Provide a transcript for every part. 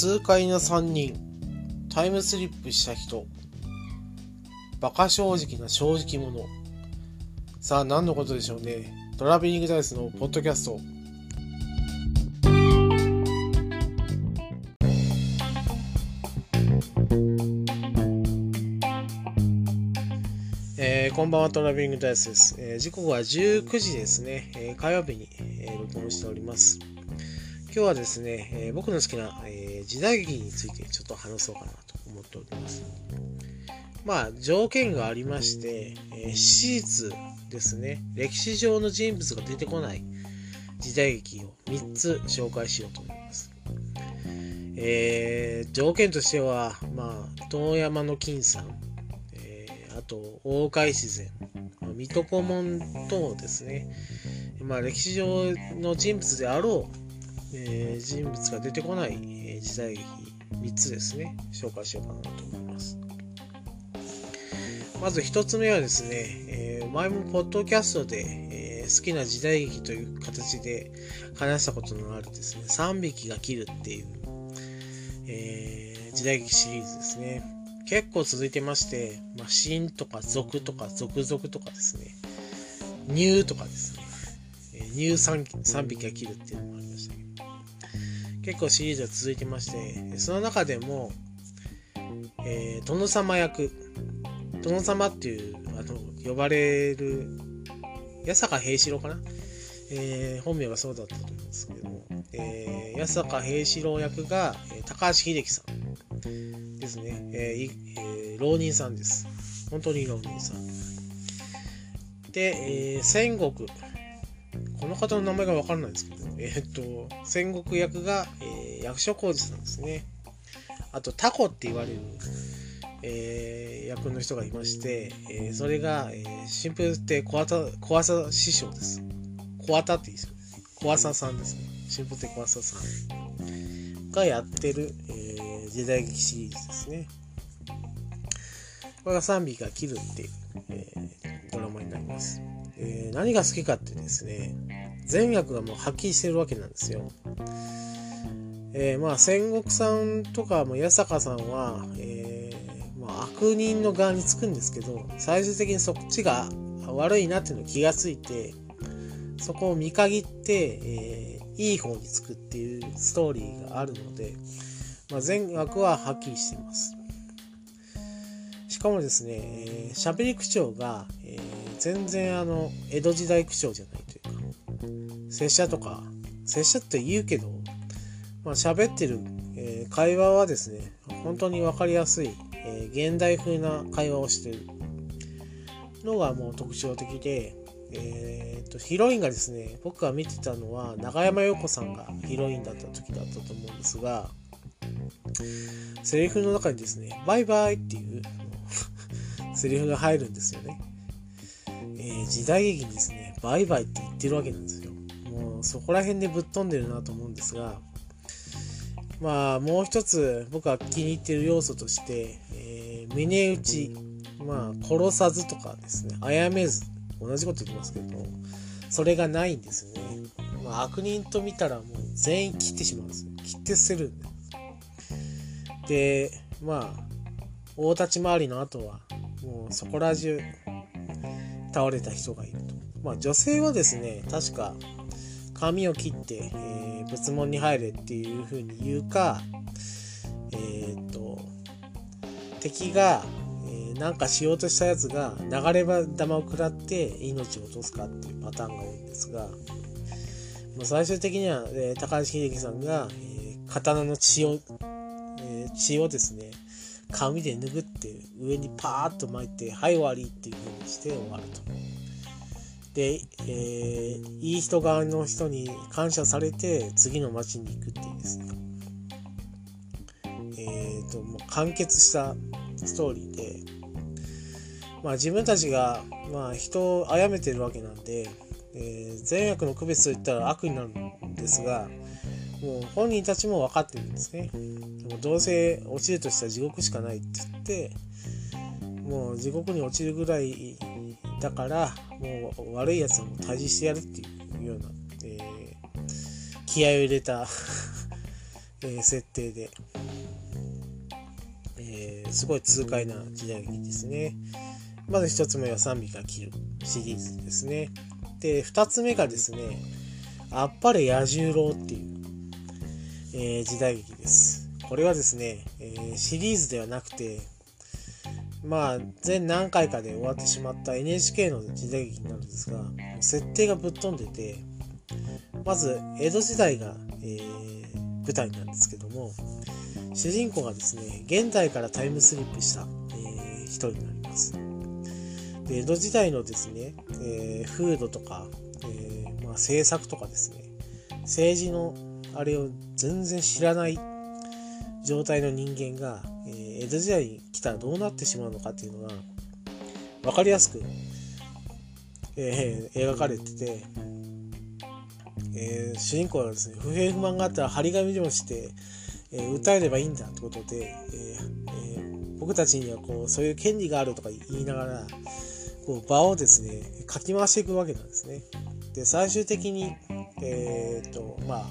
痛快な3人。タイムスリップした人。馬鹿正直な正直者。さあ何のことでしょうね。トラベリングダイスのポッドキャスト。えー、こんばんはトラベリングダイスです、えー、時刻は19時ですね、えー、火曜日に、え録音しております。今日はですね、えー、僕の好きな、えー、時代劇についてちょっと話そうかなと思っております。まあ、条件がありまして、えー、史実ですね、歴史上の人物が出てこない時代劇を3つ紹介しようと思います。えー、条件としては、まあ、遠山の金さん、えー、あと、大海自然、水戸黄門等ですね、まあ、歴史上の人物であろうえー、人物が出てこない、えー、時代劇3つですね、紹介しようかなと思います。まず1つ目はですね、えー、前もポッドキャストで、えー、好きな時代劇という形で話したことのあるですね、3匹が切るっていう、えー、時代劇シリーズですね。結構続いてまして、まあ、シンとか族とか続々とかですね、ニューとかですね、えー、ニュー 3, 3匹が切るっていうのもありましたけど、結構シリーズが続いてましてその中でも、えー、殿様役殿様っていうあの呼ばれる八坂平四郎かな、えー、本名がそうだったと思うんですけど、えー、八坂平四郎役が、え、高橋秀樹さんですね、えーえー、浪人さんです。本当に浪人さん。で、えー、戦国。この方の名前がわからないんですけど、え、っと、戦国役が、えー、役所広司さんですね。あと、タコって言われる、えー、役の人がいまして、えー、それが、えー、新風って小朝小朝師匠です。小朝って言うですよ。小朝さんですね。新風って小朝さんがやってる、えー、時代劇シリーズですね。これが3尾が切るっていう、えー、ドラマになります。えー、何が好きかってですね、善悪がもうはっきりしてるわけなんですよ。えー、まあ戦国さんとかも八坂さんは、えー、まあ、悪人の側につくんですけど最終的にそっちが悪いなっていうの気がついてそこを見限って、えー、いい方につくっていうストーリーがあるので、まあ、善悪ははっきりしてます。しかもですね喋、えー、り口調が、えー、全然あの江戸時代口調じゃないという拙者とか、拙者って言うけど、まあ、喋ってる、えー、会話はですね、本当に分かりやすい、えー、現代風な会話をしてるのがもう特徴的で、えーと、ヒロインがですね、僕が見てたのは永山陽子さんがヒロインだった時だったと思うんですが、セリフの中にですね、バイバイっていう セリフが入るんですよね。えー、時代劇にですね、バイバイって言ってるわけなんですよ。そこら辺でぶっ飛んでるなと思うんですがまあもう一つ僕は気に入ってる要素として、えー、峰打ちまあ殺さずとかですね。殺めず。同じこと言ってますけどそれがないんですよね、まあ、悪人と見たらもう全員切ってしまうんですよ。切って捨てるんで。でまあ大立ち回りの後はもうそこら中倒れた人がいると。まあ女性はですね確か髪を切って、えー、仏門に入れっていう風に言うか、えー、っと、敵が、えー、なんかしようとしたやつが流れ弾を食らって命を落とすかっていうパターンが多いんですが、まあ、最終的には、えー、高橋秀樹さんが、えー、刀の血を、えー、血をですね、髪で拭って上にパーッと巻いて、はい終わりっていう風にして終わると。で、えー、いい人側の人に感謝されて次の町に行くっていうですね。えーと、もう完結したストーリーで、まあ、自分たちが、まあ、人を殺めてるわけなんで、えー、善悪の区別といったら悪になるんですがもう本人たちも分かってるんですね。でもどうせ落ちるとしたら地獄しかないって言ってもう地獄に落ちるぐらいだからもう悪いやつはもう退治してやるっていうような、えー、気合を入れた え、設定でー、すごい痛快な時代劇ですね。まず1つ目は賛美が切るシリーズですね。で、2つ目がですね、あっぱれ野獣郎っていう、えー、時代劇です。これはですね、えー、シリーズではなくて、まあ、全何回かで終わってしまった NHK の時代劇なんですが、設定がぶっ飛んでて、まず、江戸時代が、えー、舞台なんですけども、主人公がですね、現代からタイムスリップした、えー、人になります。で江戸時代のですね、えー、風土とか、えー、まあ、政策とかですね、政治のあれを全然知らない状態の人間が、えー、江戸時代に来たらどうなってしまうのかっていうのが分かりやすく、えー、描かれてて、えー、主人公はですね不平不満があったら張り紙でもして、えー、訴えればいいんだってことで、ええー、僕たちにはこうそういう権利があるとか言いながらこう場をですねかき回していくわけなんですね。で最終的にえっとまあ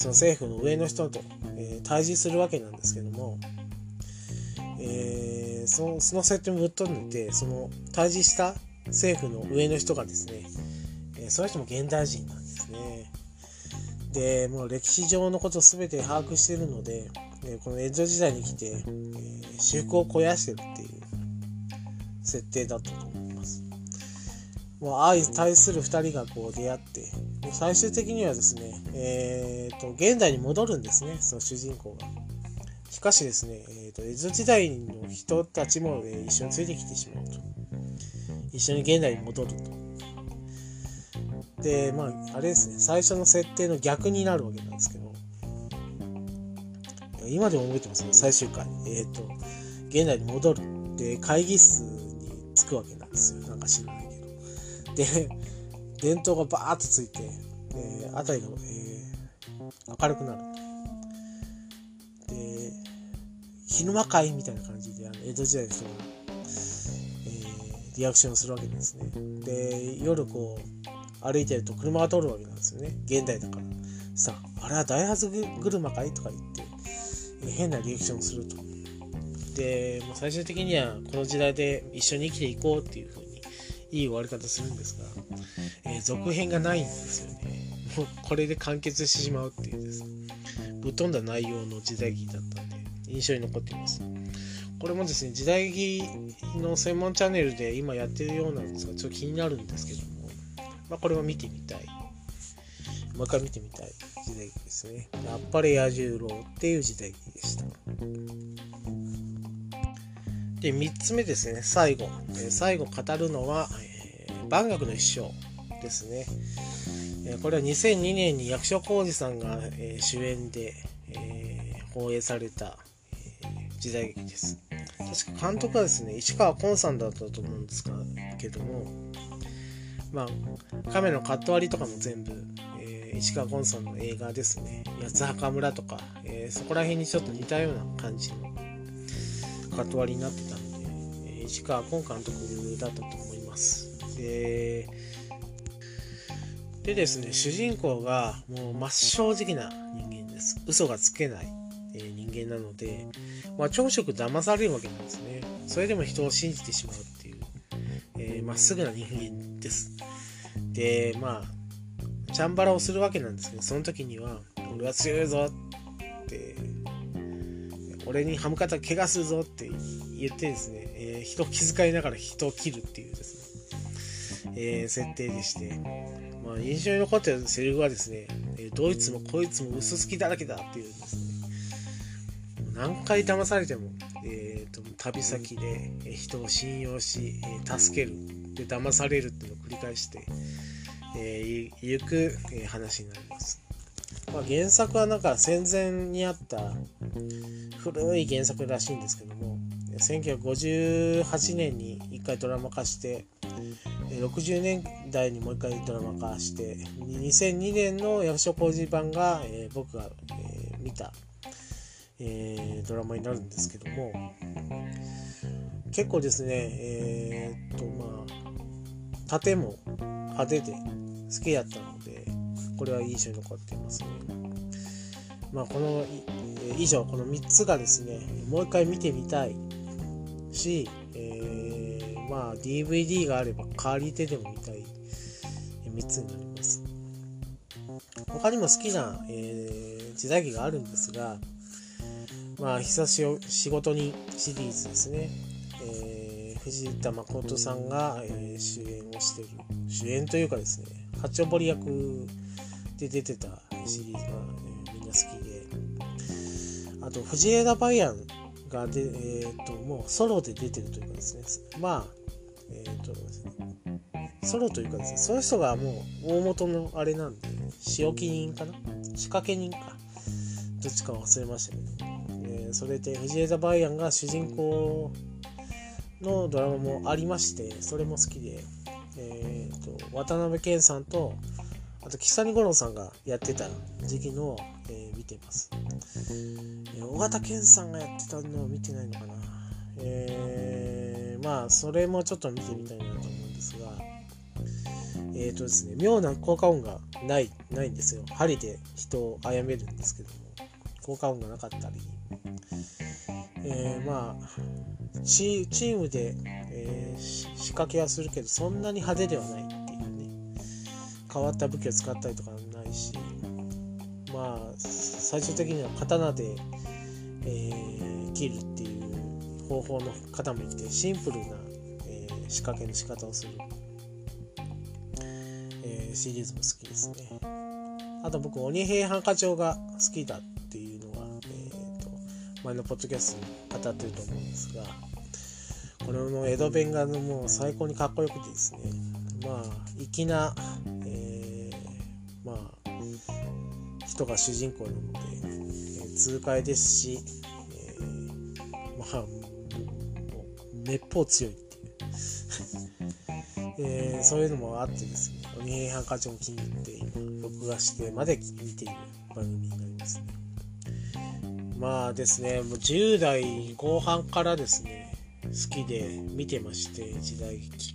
その政府の上の人と、え対峙するわけなんですけども、えそのその設定もぶっ飛んでてその対峙した政府の上の人がですねえその人も現代人なんですね。で、もう歴史上のこと全て把握してるので、えこの江戸時代に来て、えー、私服を肥やしてるっていう設定だったとます。もう相対する2人がこう出会って、最終的にはですね、えーと、現代に戻るんですね、その主人公が。しかしですね、えーと、江戸時代の人たちも、え、一緒についてきてしまうと。一緒に現代に戻ると。で、まあ、あれですね、最初の設定の逆になるわけなんですけど、今でも覚えてますね、最終回。えっ、ー、と、現代に戻る。で、会議室に着くわけなんですよ。なんか知らないけど。で、電灯がバーッとついて、えー、辺りが、えー、明るくなる。で、昼間会みたいな感じで、あの江戸時代の人が、えー、リアクションするわけですね。で、夜こう、歩いてると車が通るわけなんですよね現代だからさああれはダイハツ車かいとか言ってえ変なリアクションするとでもう最終的にはこの時代で一緒に生きていこうっていう風にいい終わり方するんですが、えー、続編がないんですよねもうこれで完結してしまうっていうですねぶっ飛んだ内容の時代劇だったんで印象に残っていますこれもですね時代劇の専門チャンネルで今やってるようなんですがちょっと気になるんですけどもまあ、これも見てみたい。もう一回見てみたい時代劇ですね。やっぱり野獣郎っていう時代劇でした。で、3つ目ですね、最後。え最後語るのは、えー、万学の一生ですね。えー、これは2002年に役所広司さんが、えー、主演で、え放映された、え時代劇です。確か監督はですね、市川崑さんだったと思うんですけども、まあ、カメラのカット割りとかも全部、えー、市川ゴンさんの映画ですね。八つ墓村とか、えー、そこら辺にちょっと似たような感じのカット割りになって、市川崑監督だったと思います。で、でですね、主人公がもう真っ正直な人間です。嘘がつけない、え、人間なので、まあ、朝食騙されるわけなんですね。それでも人を信じてしまうっていう、えー、っすぐな人間です。で、まあ、チャンバラをするわけなんですけど、その時には、俺は強いぞって、俺に歯向かったら怪我するぞって言ってですね、えー、人を気遣いながら人を切るっていうですね、えー、設定でして、まあ、印象に残ってるセリフはですね、えどいつもこいつも嘘つきだらけだっていうですね、何回騙されても、えーと、旅先で人を信用し、え助ける。で騙されるっていうのを繰り返して、えー、ゆく、えー、話になります。まあ、原作はなんか戦前にあった古い原作らしいんですけども1958年に1回ドラマ化して60年代にもう1回ドラマ化して2002年の役所広司版が、えー、僕が、えー、見た、えー、ドラマになるんですけども結構ですねえー、っとまあ盾も派手で好きやったのでこれは印象に残っていますね。まあ、この以上この3つがですねもう一回見てみたいし、えー、まあ DVD があれば借りてでも見たい3つになります。他にも好きな、えー、時代劇があるんですがまあ久しを仕事にシリーズですね、えー、藤田誠さんが、えー、主演をしている主演というかですね八丁堀役で出てたシリーズが、えー、みんな好きで。あと藤枝バイアンがで、えーと、もうソロで出てるというかですね。まあえっ、ー、とソロというかですね。そういう人がもう大元のあれなんで仕置き人かな？仕掛け人かどっちか忘れましたけど、えー、それで藤枝バイアンが主人公のドラマもありましてそれも好きで、えーと、渡辺謙さんとあと岸谷五郎さんがやってた時期の、えー、見てます、尾形健さんがやってたのを見てないのかな。えー、まあそれもちょっと見てみたいなと思うんですが。えっ、ー、とですね妙な効果音がないないんですよ。針で人を殺めるんですけども。効果音がなかったり。えー、まあチームで、えー、仕掛けはするけどそんなに派手ではないっていうね。変わった武器を使ったりとかないし。まあ最終的には刀で、切るっていう方法の方もいてシンプルな、えー、仕掛けの仕方をする、えー、シリーズも好きですね。あと僕鬼平犯科帳が好きだっていうのは、えーと、前のポッドキャストに語ってると思うんですがこれの江戸弁がもう最高にかっこよくてですね。まあ粋な、えー、まあ人が主人公なので、えー、痛快ですし、えー、まあめっぽう強いっていうえー、そういうのもあってですね鬼平犯科帳も気に入って今録画してまで見ている番組になりますねまあですねもう10代後半からですね好きで見てまして時代劇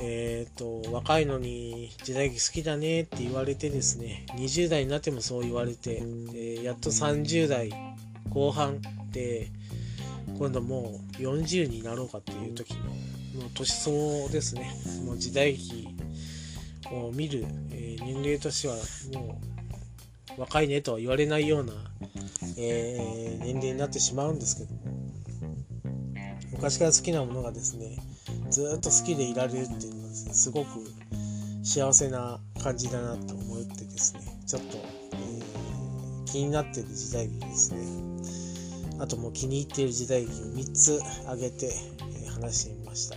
えっ、ー、と若いのに時代劇好きだねって言われてですね20代になってもそう言われて、えー、やっと30代後半で今度もう40になろうかっていう時のもう年相ですね。もう時代劇を見る、えー、人間としてはもう若いねとは言われないような、えー、年齢になってしまうんですけども。昔から好きなものがですねずっと好きでいられるっていうのはすねすごく幸せな感じだなと思ってですねちょっと、えー、気になってる時代劇ですね。あともう気に入っている時代劇を3つ挙げて、え、話してみました、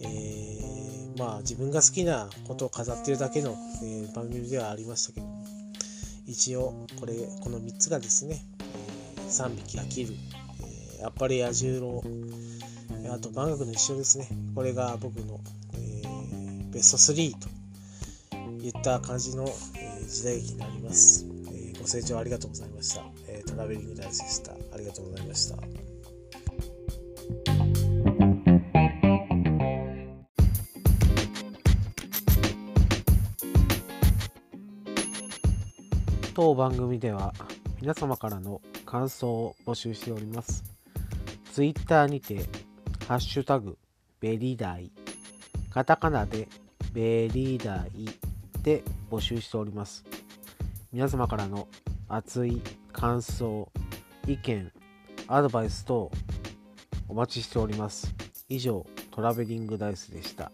えー、まあ自分が好きなことを飾ってるだけの、えー、番組ではありましたけど一応これこの3つがですね、えー、3匹飽きる、えー、あっぱれ野獣郎あと万学の一緒ですね。これが僕の、えー、ベスト3といった感じの、えー、時代劇になります、えー、ご清聴ありがとうございました、えトラベリングダイスでしたりがとうございました当番組では皆様からの感想を募集しております。ツイッターにてハッシュタグ、ベリダイ、カタカナでベリダイで募集しております。皆様からの熱い感想、意見、アドバイス等お待ちしております。以上、トラベリングダイスでした。